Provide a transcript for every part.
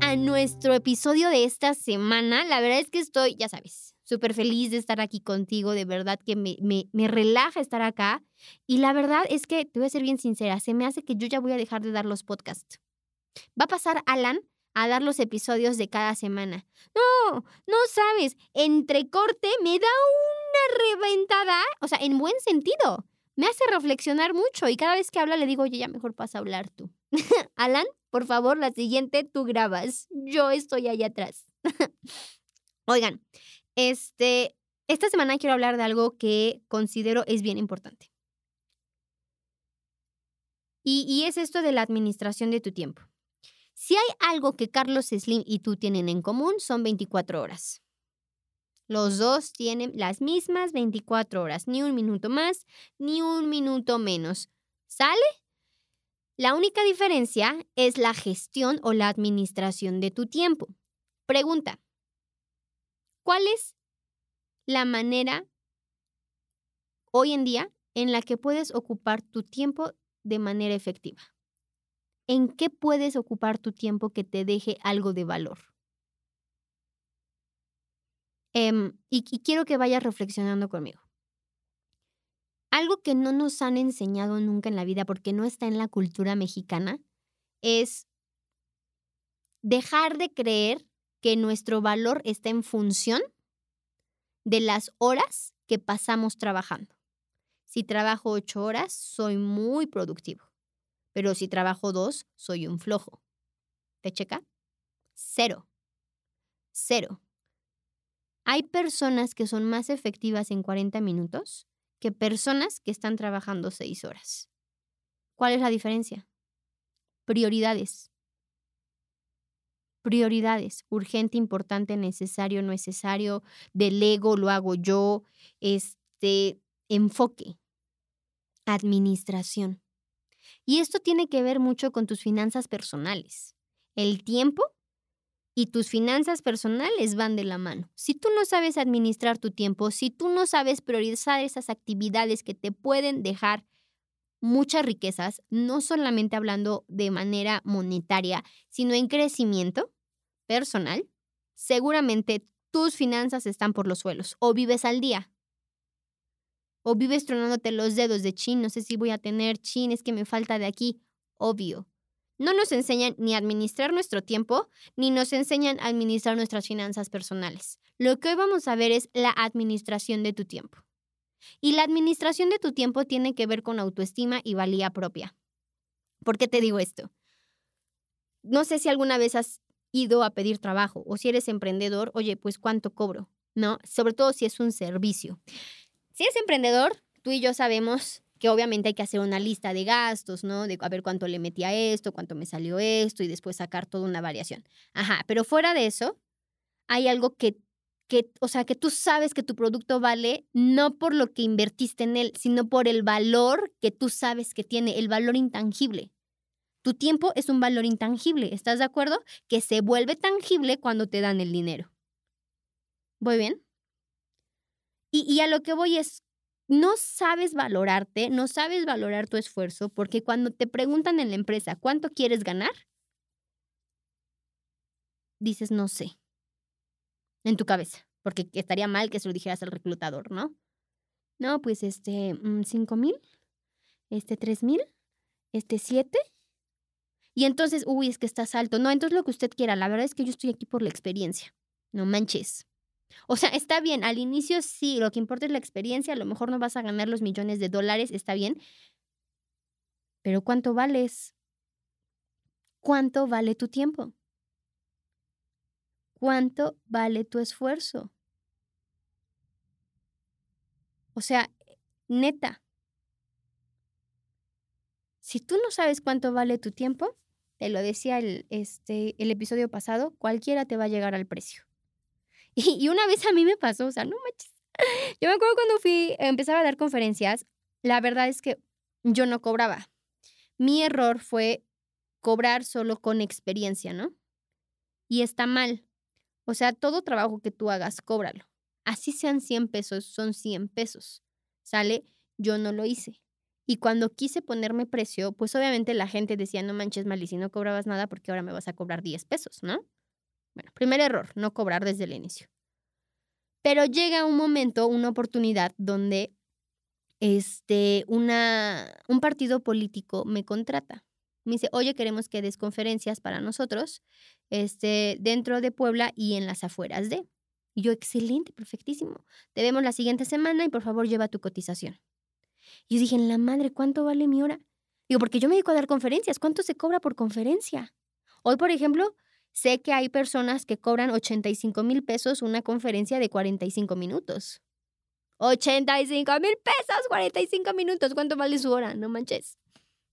a nuestro episodio de esta semana. La verdad es que estoy, ya sabes, súper feliz de estar aquí contigo. De verdad que me, me, me, relaja estar acá. Y la verdad es que, te voy a ser bien sincera, se me hace que yo ya voy a dejar de dar los podcasts. Va a pasar Alan a dar los episodios de cada semana. No, no sabes, entre corte me da una reventada, o sea, en buen sentido. Me hace reflexionar mucho y cada vez que habla le digo, oye, ya mejor pasa a hablar tú. Alan, por favor, la siguiente tú grabas. Yo estoy allá atrás. Oigan, este, esta semana quiero hablar de algo que considero es bien importante. Y, y, es esto de la administración de tu tiempo. Si hay algo que Carlos Slim y tú tienen en común, son 24 horas. Los dos tienen las mismas 24 horas, ni un minuto más, ni un minuto menos. ¿Sale? La única diferencia es la gestión o la administración de tu tiempo. Pregunta, ¿cuál es la manera hoy en día en la que puedes ocupar tu tiempo de manera efectiva? ¿En qué puedes ocupar tu tiempo que te deje algo de valor? Em, y, y quiero que vayas reflexionando conmigo. Algo que no nos han enseñado nunca en la vida porque no está en la cultura mexicana es dejar de creer que nuestro valor está en función de las horas que pasamos trabajando. Si trabajo ocho horas, soy muy productivo. Pero si trabajo dos, soy un flojo. ¿Te checa? Cero. Cero. Hay personas que son más efectivas en 40 minutos que personas que están trabajando seis horas. ¿Cuál es la diferencia? Prioridades. Prioridades. Urgente, importante, necesario, necesario. Delego, lo hago yo. Este enfoque. Administración. Y esto tiene que ver mucho con tus finanzas personales. El tiempo y tus finanzas personales van de la mano. Si tú no sabes administrar tu tiempo, si tú no sabes priorizar esas actividades que te pueden dejar muchas riquezas, no solamente hablando de manera monetaria, sino en crecimiento personal, seguramente tus finanzas están por los suelos o vives al día. O vives tronándote los dedos de chin, no sé si voy a tener chin, es que me falta de aquí. Obvio, no nos enseñan ni a administrar nuestro tiempo, ni nos enseñan a administrar nuestras finanzas personales. Lo que hoy vamos a ver es la administración de tu tiempo. Y la administración de tu tiempo tiene que ver con autoestima y valía propia. ¿Por qué te digo esto? No sé si alguna vez has ido a pedir trabajo o si eres emprendedor, oye, pues cuánto cobro, ¿no? Sobre todo si es un servicio. Si eres emprendedor, tú y yo sabemos que obviamente hay que hacer una lista de gastos, ¿no? De a ver cuánto le metí a esto, cuánto me salió esto y después sacar toda una variación. Ajá, pero fuera de eso, hay algo que, que, o sea, que tú sabes que tu producto vale no por lo que invertiste en él, sino por el valor que tú sabes que tiene, el valor intangible. Tu tiempo es un valor intangible, ¿estás de acuerdo? Que se vuelve tangible cuando te dan el dinero. ¿Voy bien? Y, y a lo que voy es, no sabes valorarte, no sabes valorar tu esfuerzo, porque cuando te preguntan en la empresa cuánto quieres ganar, dices no sé, en tu cabeza, porque estaría mal que se lo dijeras al reclutador, ¿no? No, pues este, mm, cinco mil, este, tres mil, este, siete. Y entonces, uy, es que estás alto. No, entonces lo que usted quiera. La verdad es que yo estoy aquí por la experiencia. No manches. O sea, está bien, al inicio sí, lo que importa es la experiencia, a lo mejor no vas a ganar los millones de dólares, está bien, pero ¿cuánto vales? ¿Cuánto vale tu tiempo? ¿Cuánto vale tu esfuerzo? O sea, neta, si tú no sabes cuánto vale tu tiempo, te lo decía el, este, el episodio pasado, cualquiera te va a llegar al precio. Y, una vez a mí me pasó, o sea, no manches. Yo me acuerdo cuando fui, empezaba a dar conferencias, la verdad es que yo no cobraba. Mi error fue cobrar solo con experiencia, ¿no? Y está mal. O sea, todo trabajo que tú hagas, cóbralo. Así sean 100 pesos, son 100 pesos. ¿Sale? Yo no lo hice. Y cuando quise ponerme precio, pues obviamente la gente decía, no manches, mal, y si no cobrabas nada, porque ahora me vas a cobrar 10 pesos, ¿no? Bueno, primer error, no cobrar desde el inicio. Pero llega un momento, una oportunidad donde este, una, un partido político me contrata. Me dice, oye, queremos que des conferencias para nosotros este, dentro de Puebla y en las afueras de. Y yo, excelente, perfectísimo. Te vemos la siguiente semana y por favor lleva tu cotización. Y yo dije, en la madre, ¿cuánto vale mi hora? Digo, porque yo me dedico a dar conferencias. ¿Cuánto se cobra por conferencia? Hoy, por ejemplo, sé que hay personas que cobran 85 mil pesos una conferencia de 45 minutos. 85 mil pesos, 45 minutos. ¿Cuánto vale su hora? No manches.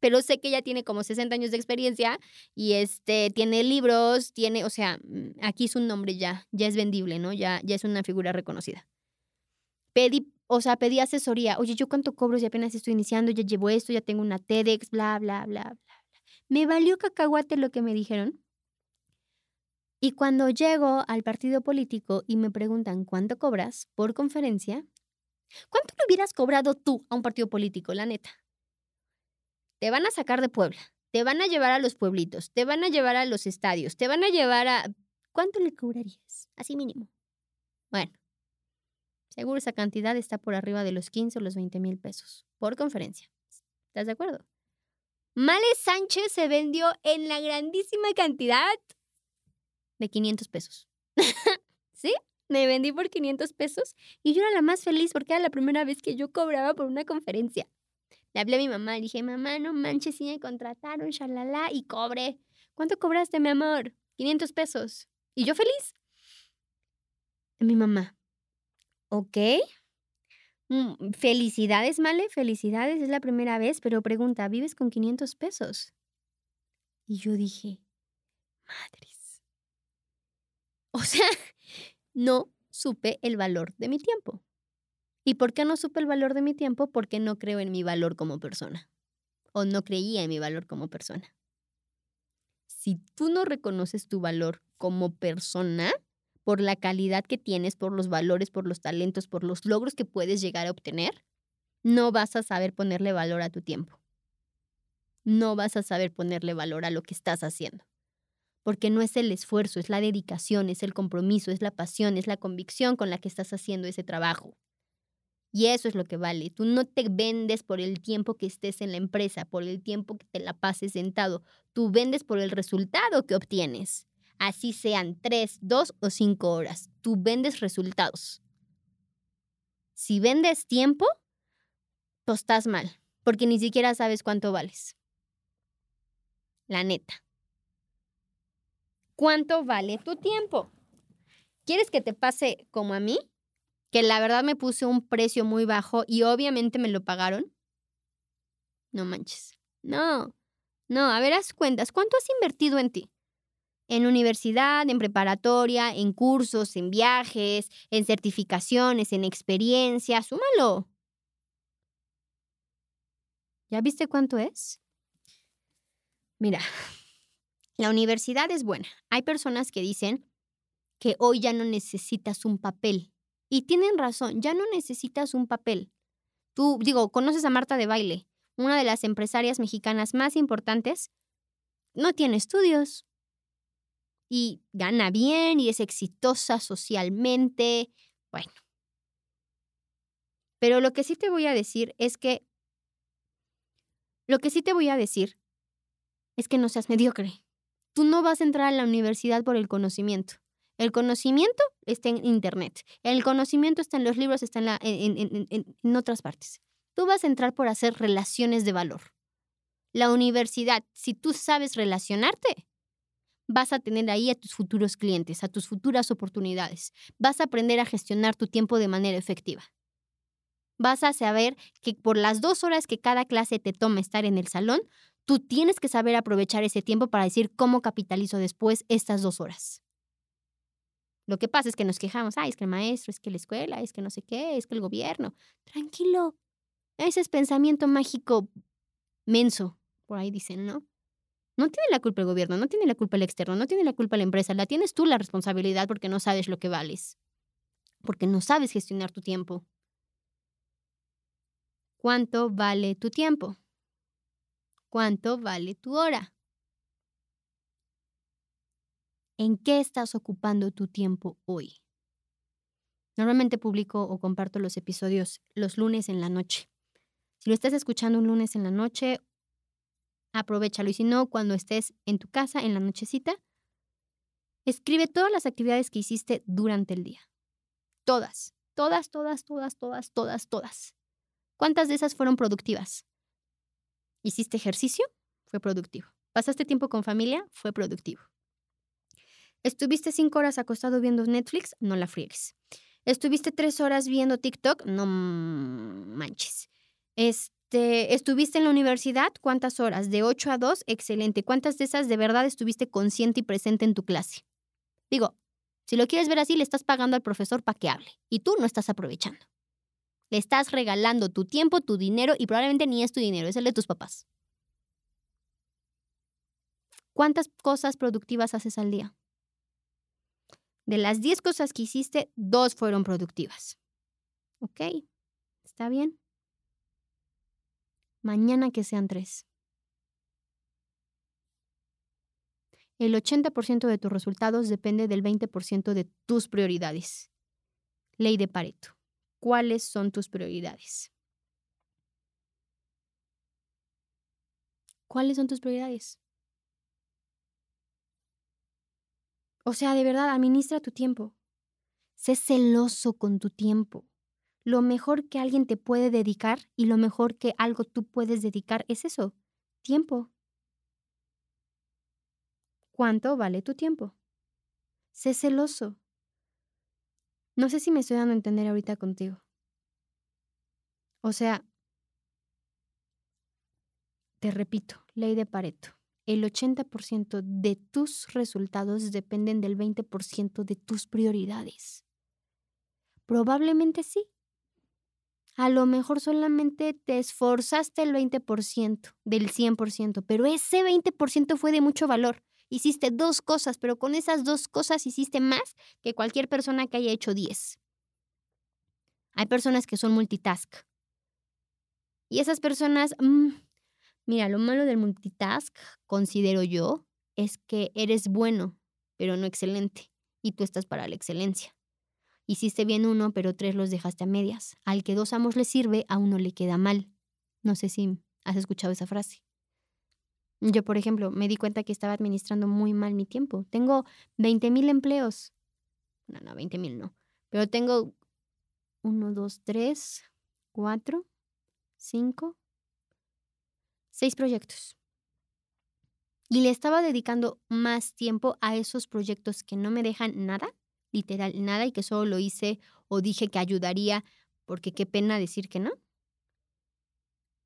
Pero sé que ella tiene como 60 años de experiencia y este tiene libros, tiene, o sea, mm, aquí es un nombre ya, ya es vendible, ¿no? Ya, ya es una figura reconocida. Pedí o sea, pedí asesoría. Oye, ¿yo cuánto cobro si apenas estoy iniciando? Ya llevo esto, ya tengo una TEDx, bla, bla, bla, bla, bla. Me valió cacahuate lo que me dijeron. Y cuando llego al partido político y me preguntan cuánto cobras por conferencia, ¿cuánto le hubieras cobrado tú a un partido político, la neta? Te van a sacar de Puebla, te van a llevar a los pueblitos, te van a llevar a los estadios, te van a llevar a... ¿Cuánto le cobrarías? Así mínimo. Bueno, Seguro esa cantidad está por arriba de los 15 o los 20 mil pesos por conferencia. ¿Estás de acuerdo? Male Sánchez se vendió en la grandísima cantidad de 500 pesos. ¿Sí? Me vendí por 500 pesos y yo era la más feliz porque era la primera vez que yo cobraba por una conferencia. Le hablé a mi mamá, le dije, mamá, no manches, si me contrataron, shalala, y cobré. ¿Cuánto cobraste, mi amor? 500 pesos. Y yo feliz. Mi mamá, Ok. Mm, felicidades, Male, felicidades, es la primera vez, pero pregunta, ¿vives con 500 pesos? Y yo dije, madres. O sea, no supe el valor de mi tiempo. ¿Y por qué no supe el valor de mi tiempo? Porque no creo en mi valor como persona. O no creía en mi valor como persona. Si tú no reconoces tu valor como persona, por la calidad que tienes, por los valores, por los talentos, por los logros que puedes llegar a obtener, no vas a saber ponerle valor a tu tiempo. No vas a saber ponerle valor a lo que estás haciendo. Porque no es el esfuerzo, es la dedicación, es el compromiso, es la pasión, es la convicción con la que estás haciendo ese trabajo. Y eso es lo que vale. Tú no te vendes por el tiempo que estés en la empresa, por el tiempo que te la pases sentado. Tú vendes por el resultado que obtienes así sean tres, dos o cinco horas. Tú vendes resultados. Si vendes tiempo, pues estás mal, porque ni siquiera sabes cuánto vales. La neta. ¿Cuánto vale tu tiempo? ¿Quieres que te pase como a mí? Que la verdad me puse un precio muy bajo y obviamente me lo pagaron. No manches. No. No, a ver, haz cuentas. ¿Cuánto has invertido en ti? en universidad, en preparatoria, en cursos, en viajes, en certificaciones, en experiencias, súmalo. ¿Ya viste cuánto es? Mira, la universidad es buena. Hay personas que dicen que hoy ya no necesitas un papel. Y tienen razón, ya no necesitas un papel. Tú, digo, conoces a Marta de Baile, una de las empresarias mexicanas más importantes. No tiene estudios, y gana bien y es exitosa socialmente. Bueno. Pero lo que sí te voy a decir es que, lo que sí te voy a decir es que no seas mediocre. Tú no vas a entrar a la universidad por el conocimiento. El conocimiento está en Internet. El conocimiento está en los libros, está en, la, en otras partes. Tú vas a entrar por hacer relaciones de valor. La universidad, si tú sabes relacionarte, vas a tener ahí a tus futuros clientes, a tus futuras oportunidades. Vas a aprender a gestionar tu tiempo de manera efectiva. Vas a saber que por las dos horas que cada clase te toma estar en el salón, tú tienes que saber aprovechar ese tiempo para decir cómo capitalizo después estas dos horas. Lo que pasa es que nos quejamos, ay, es que el maestro, es que la escuela, es que no sé qué, es que el gobierno. Tranquilo. Ese es pensamiento mágico menso, por ahí dicen, ¿no? No tiene la culpa el gobierno, no tiene la culpa el externo, no tiene la culpa la empresa, la tienes tú la responsabilidad porque no sabes lo que vales, porque no sabes gestionar tu tiempo. ¿Cuánto vale tu tiempo? ¿Cuánto vale tu hora? ¿En qué estás ocupando tu tiempo hoy? Normalmente publico o comparto los episodios los lunes en la noche. Si lo estás escuchando un lunes en la noche, aprovechalo. Y si no, cuando estés en tu casa en la nochecita, escribe todas las actividades que hiciste durante el día. Todas, todas, todas, todas, todas, todas, todas. ¿Cuántas de esas fueron productivas? ¿Hiciste ejercicio? Fue productivo. ¿Pasaste tiempo con familia? Fue productivo. ¿Estuviste cinco horas acostado viendo Netflix? No la friegues. ¿Estuviste tres horas viendo TikTok? No manches. Este, ¿Estuviste en la universidad? ¿Cuántas horas? De 8 a 2, excelente. ¿Cuántas de esas de verdad estuviste consciente y presente en tu clase? Digo, si lo quieres ver así, le estás pagando al profesor para que hable y tú no estás aprovechando. Le estás regalando tu tiempo, tu dinero y probablemente ni es tu dinero, es el de tus papás. ¿Cuántas cosas productivas haces al día? De las 10 cosas que hiciste, dos fueron productivas. ¿Ok? ¿Está bien? Mañana que sean tres. El 80% de tus resultados depende del 20% de tus prioridades. Ley de Pareto. ¿Cuáles son tus prioridades? ¿Cuáles son tus prioridades? O sea, de verdad, administra tu tiempo. Sé celoso con tu tiempo. Lo mejor que alguien te puede dedicar y lo mejor que algo tú puedes dedicar es eso, tiempo. ¿Cuánto vale tu tiempo? Sé celoso. No sé si me estoy dando a entender ahorita contigo. O sea, te repito, ley de Pareto el 80% de tus resultados dependen del 20% de tus prioridades. Probablemente sí. A lo mejor solamente te esforzaste el 20% del 100%, pero ese 20% fue de mucho valor. Hiciste dos cosas, pero con esas dos cosas hiciste más que cualquier persona que haya hecho 10. Hay personas que son multitask. Y esas personas, mm, Mira, lo malo del multitask, considero yo, es que eres bueno, pero no excelente, y tú estás para la excelencia. Hiciste bien uno, pero tres los dejaste a medias. Al que dos amos le sirve, a uno le queda mal. No sé si has escuchado esa frase. Yo, por ejemplo, me di cuenta que estaba administrando muy mal mi tiempo. Tengo 20 mil empleos. No, no, 20 mil no. Pero tengo uno, dos, tres, cuatro, cinco, seis proyectos. Y le estaba dedicando más tiempo a esos proyectos que no me dejan nada, literal nada, y que solo lo hice o dije que ayudaría porque qué pena decir que no.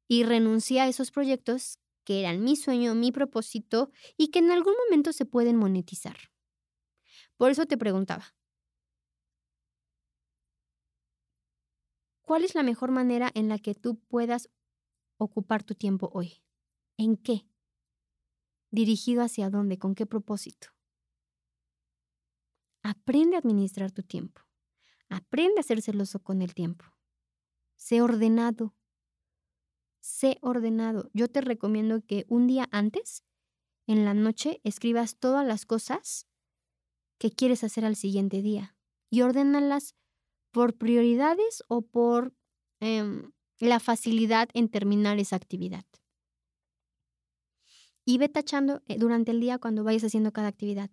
Y renuncié a esos proyectos que eran mi sueño, mi propósito y que en algún momento se pueden monetizar. Por eso te preguntaba, ¿cuál es la mejor manera en la que tú puedas ocupar tu tiempo hoy? ¿En qué? ¿Dirigido hacia dónde? ¿Con qué propósito? Aprende a administrar tu tiempo. Aprende a ser celoso con el tiempo. Sé ordenado. Sé ordenado. Yo te recomiendo que un día antes, en la noche, escribas todas las cosas que quieres hacer al siguiente día y ordénalas por prioridades o por em, la facilidad en terminar esa actividad. Y ve tachando eh, durante el día cuando vayas haciendo cada actividad.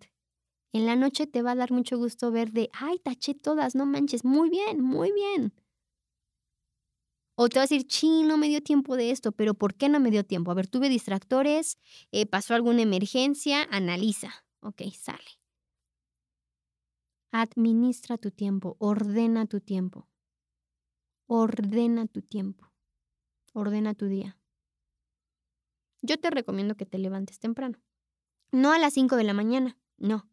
En la noche te va a dar mucho gusto ver de, ay, taché todas, no manches, muy bien, muy bien. O te vas a decir, sí, no me dio tiempo de esto, pero ¿por qué no me dio tiempo? A ver, tuve distractores, eh, pasó alguna emergencia, analiza. Ok, sale. Administra tu tiempo, ordena tu tiempo. Ordena tu tiempo. Ordena tu día. Yo te recomiendo que te levantes temprano. No a las 5 de la mañana, no.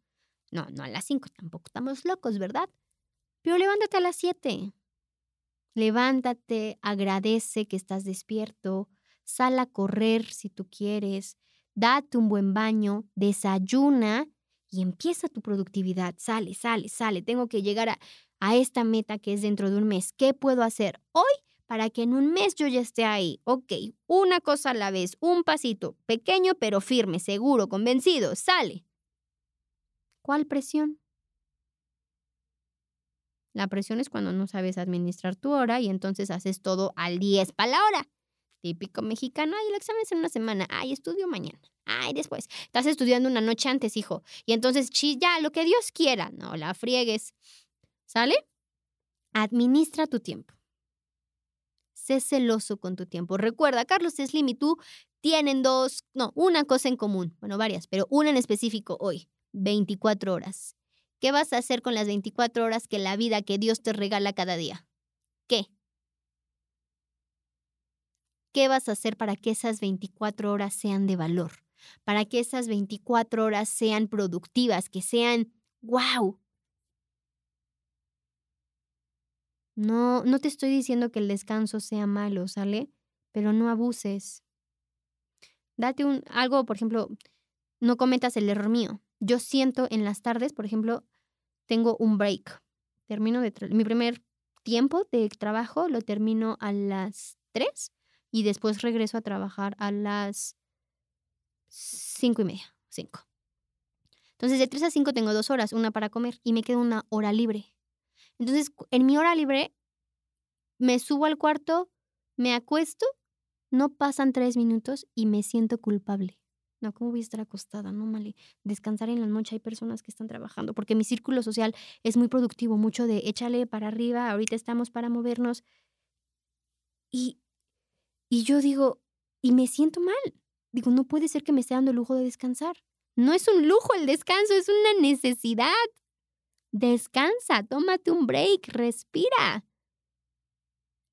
No, no a las 5, tampoco estamos locos, ¿verdad? Pero levántate a las 7. Levántate, agradece que estás despierto, sal a correr si tú quieres, date un buen baño, desayuna y empieza tu productividad. Sale, sale, sale. Tengo que llegar a, a esta meta que es dentro de un mes. ¿Qué puedo hacer hoy para que en un mes yo ya esté ahí. Ok, una cosa a la vez, un pasito, pequeño pero firme, seguro, convencido, sale. ¿Cuál presión? La presión es cuando no sabes administrar tu hora y entonces haces todo al 10 para la hora. Típico mexicano, ay, el examen es en una semana, ay, estudio mañana, ay, después. Estás estudiando una noche antes, hijo. Y entonces, ya, lo que Dios quiera, no la friegues. ¿Sale? Administra tu tiempo. Sé celoso con tu tiempo. Recuerda, Carlos Slim y tú tienen dos, no, una cosa en común. Bueno, varias, pero una en específico hoy. 24 horas. ¿Qué vas a hacer con las 24 horas que la vida que Dios te regala cada día? ¿Qué? ¿Qué vas a hacer para que esas 24 horas sean de valor? Para que esas 24 horas sean productivas, que sean wow. No, no te estoy diciendo que el descanso sea malo, ¿sale? Pero no abuses. Date un algo, por ejemplo, no cometas el error mío. Yo siento en las tardes, por ejemplo, tengo un break. Termino de mi primer tiempo de trabajo lo termino a las 3 y después regreso a trabajar a las 5 y media, 5. Entonces de 3 a 5 tengo dos horas, una para comer y me queda una hora libre. Entonces en mi hora libre me subo al cuarto, me acuesto, no pasan tres minutos y me siento culpable. No, ¿cómo voy a estar acostada? No, Mali. Descansar en la noche. Hay personas que están trabajando porque mi círculo social es muy productivo, mucho de échale para arriba, ahorita estamos para movernos. Y, y yo digo, y me siento mal. Digo, no puede ser que me esté dando el lujo de descansar. No es un lujo el descanso, es una necesidad. Descansa, tómate un break, respira.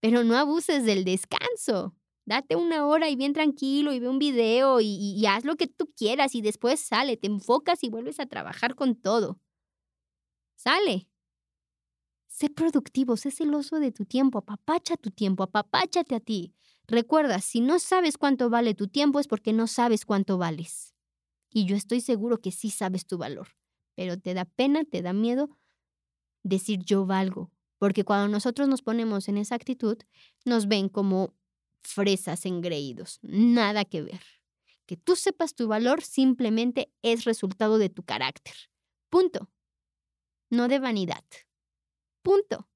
Pero no abuses del descanso. Date una hora y bien tranquilo y ve un video y, haz lo que tú quieras y después sale, te enfocas y vuelves a trabajar con todo. Sale. Sé productivo, sé celoso de tu tiempo, apapacha tu tiempo, apapáchate a ti. Recuerda, si no sabes cuánto vale tu tiempo es porque no sabes cuánto vales. Y yo estoy seguro que sí sabes tu valor, pero te da pena, te da miedo decir yo valgo, porque cuando nosotros nos ponemos en esa actitud, nos ven como fresas engreídos. Nada que ver. Que tú sepas tu valor simplemente es resultado de tu carácter. Punto. No de vanidad. Punto.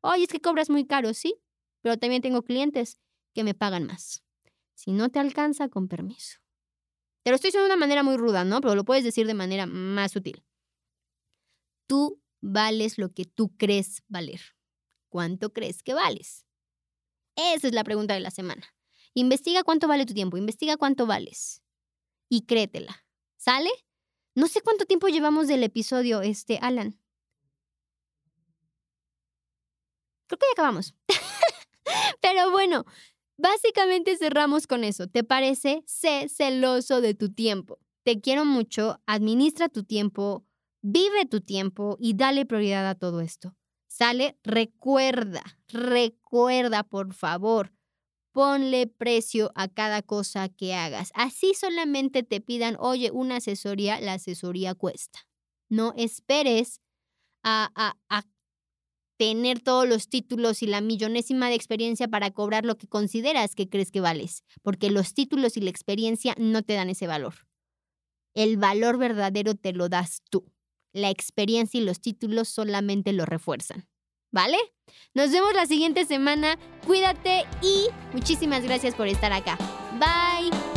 Oye, es que cobras muy caro, sí, pero también tengo clientes que me pagan más. Si no te alcanza, con permiso. Te lo estoy diciendo de una manera muy ruda, ¿no? Pero lo puedes decir de manera más sutil. Tú vales lo que tú crees valer. ¿Cuánto crees que vales? Esa es la pregunta de la semana. Investiga cuánto vale tu tiempo, investiga cuánto vales y créetela. ¿Sale? No sé cuánto tiempo llevamos del episodio, este, Alan. Creo que ya acabamos. Pero bueno, básicamente cerramos con eso. ¿Te parece? Sé celoso de tu tiempo. Te quiero mucho, administra tu tiempo, vive tu tiempo y dale prioridad a todo esto. ¿Sale? Recuerda, recuerda, por favor, ponle precio a cada cosa que hagas. Así solamente te pidan, oye, una asesoría, la asesoría cuesta. No esperes a, a, a tener todos los títulos y la millonésima de experiencia para cobrar lo que consideras que crees que vales, porque los títulos y la experiencia no te dan ese valor. El valor verdadero te lo das tú la experiencia y los títulos solamente lo refuerzan. ¿Vale? Nos vemos la siguiente semana. Cuídate y muchísimas gracias por estar acá. Bye.